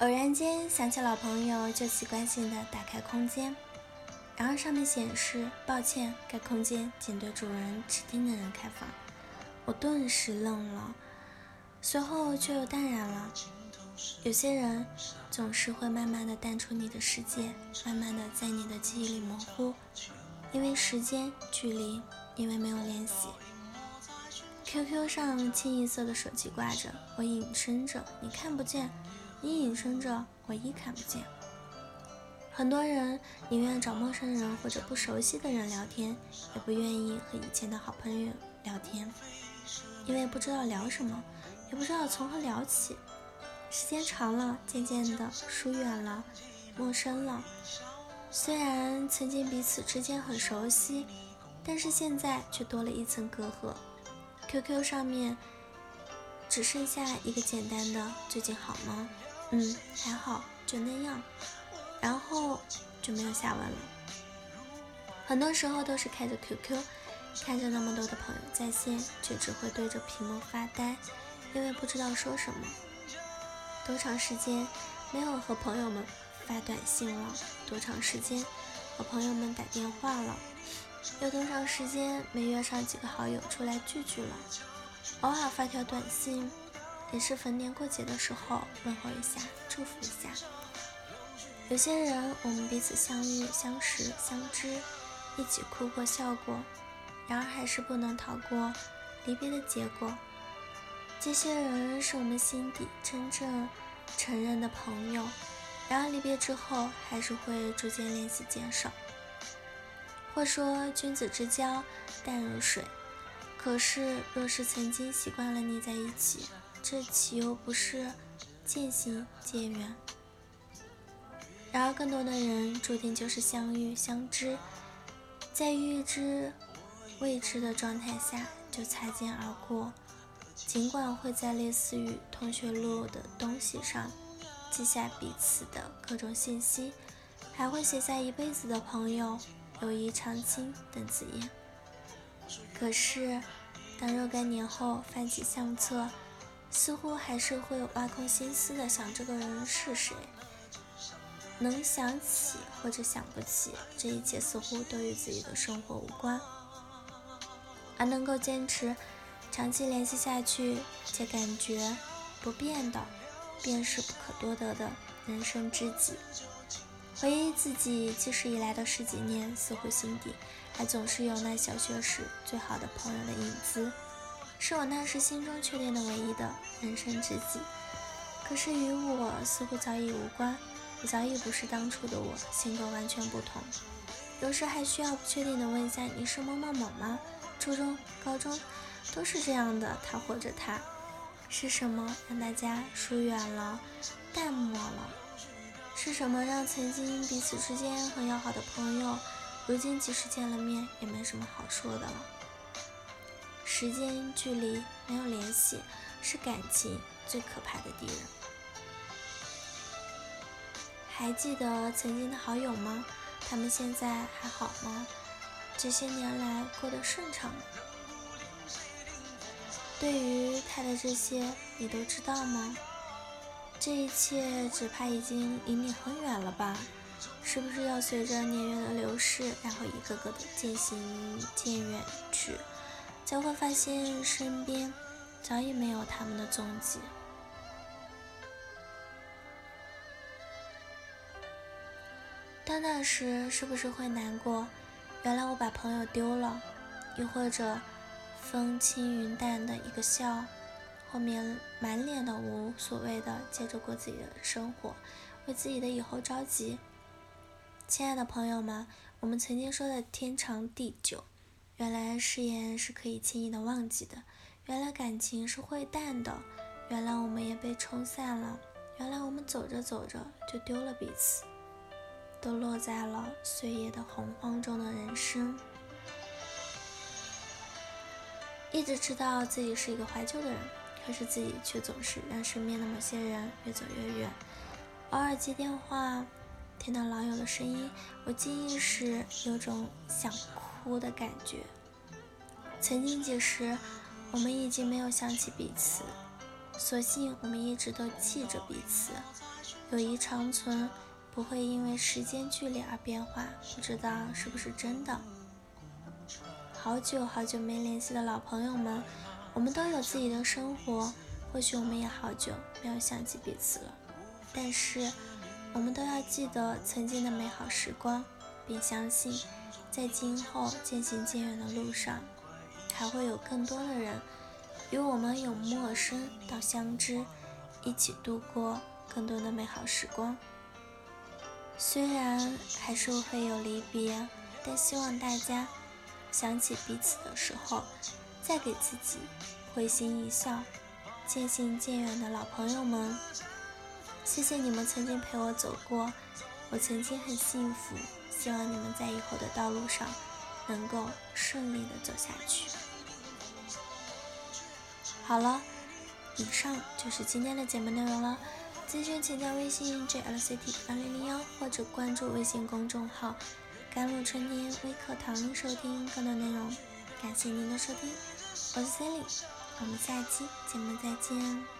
偶然间想起老朋友，就习惯性的打开空间，然而上面显示抱歉，该空间仅对主人指定的人开放。我顿时愣了，随后却又淡然了。有些人总是会慢慢的淡出你的世界，慢慢的在你的记忆里模糊，因为时间、距离，因为没有联系。QQ 上清一色的手机挂着，我隐身着，你看不见；你隐身着，我亦看不见。很多人宁愿找陌生人或者不熟悉的人聊天，也不愿意和以前的好朋友聊天，因为不知道聊什么，也不知道从何聊起。时间长了，渐渐的疏远了，陌生了。虽然曾经彼此之间很熟悉，但是现在却多了一层隔阂。QQ 上面只剩下一个简单的“最近好吗？”“嗯，还好，就那样。”然后就没有下文了。很多时候都是开着 QQ，看着那么多的朋友在线，却只会对着屏幕发呆，因为不知道说什么。多长时间没有和朋友们发短信了？多长时间和朋友们打电话了？有多长时间没约上几个好友出来聚聚了？偶尔发条短信，也是逢年过节的时候问候一下，祝福一下。有些人，我们彼此相遇、相识、相知，一起哭过、笑过，然而还是不能逃过离别的结果。这些人是我们心底真正承认的朋友，然而离别之后，还是会逐渐联系减少。或说君子之交淡如水，可是若是曾经习惯了腻在一起，这岂又不是渐行渐远？然而更多的人注定就是相遇相知，在预知未知的状态下就擦肩而过。尽管会在类似于同学录的东西上记下彼此的各种信息，还会写下一辈子的朋友、友谊长青等字眼。可是，当若干年后翻起相册，似乎还是会挖空心思的想这个人是谁。能想起或者想不起，这一切似乎都与自己的生活无关，而能够坚持。长期联系下去且感觉不变的，便是不可多得的人生知己。回忆自己记事以来的十几年，似乎心底还总是有那小学时最好的朋友的影子，是我那时心中确定的唯一的人生知己。可是与我似乎早已无关，我早已不是当初的我，性格完全不同。有时还需要不确定的问一下：“你是某某某吗？初中、高中？”都是这样的，他或者他，是什么让大家疏远了、淡漠了？是什么让曾经彼此之间很要好的朋友，如今即使见了面也没什么好说的了？时间、距离、没有联系，是感情最可怕的敌人。还记得曾经的好友吗？他们现在还好吗？这些年来过得顺畅吗？对于他的这些，你都知道吗？这一切只怕已经离你很远了吧？是不是要随着年月的流逝，然后一个个的渐行渐远去，才会发现身边早已没有他们的踪迹？到那时，是不是会难过？原来我把朋友丢了，又或者……风轻云淡的一个笑，后面满脸的无所谓的接着过自己的生活，为自己的以后着急。亲爱的朋友们，我们曾经说的天长地久，原来誓言是可以轻易的忘记的，原来感情是会淡的，原来我们也被冲散了，原来我们走着走着就丢了彼此，都落在了岁月的洪荒中的人生。一直知道自己是一个怀旧的人，可是自己却总是让身边的某些人越走越远。偶尔接电话，听到老友的声音，我记忆时有种想哭的感觉。曾经几时，我们已经没有想起彼此，所幸我们一直都记着彼此。友谊长存，不会因为时间距离而变化，不知道是不是真的。好久好久没联系的老朋友们，我们都有自己的生活，或许我们也好久没有想起彼此了，但是我们都要记得曾经的美好时光，并相信，在今后渐行渐远的路上，还会有更多的人与我们由陌生到相知，一起度过。更多的美好时光，虽然还是会有离别，但希望大家想起彼此的时候，再给自己会心一笑。渐行渐远的老朋友们，谢谢你们曾经陪我走过，我曾经很幸福。希望你们在以后的道路上能够顺利的走下去。好了，以上就是今天的节目内容了。咨询请加微信 jlct 二零零幺，或者关注微信公众号“甘露春天微课堂”收听更多内容。感谢您的收听，我是 Sally，我们下期节目再见。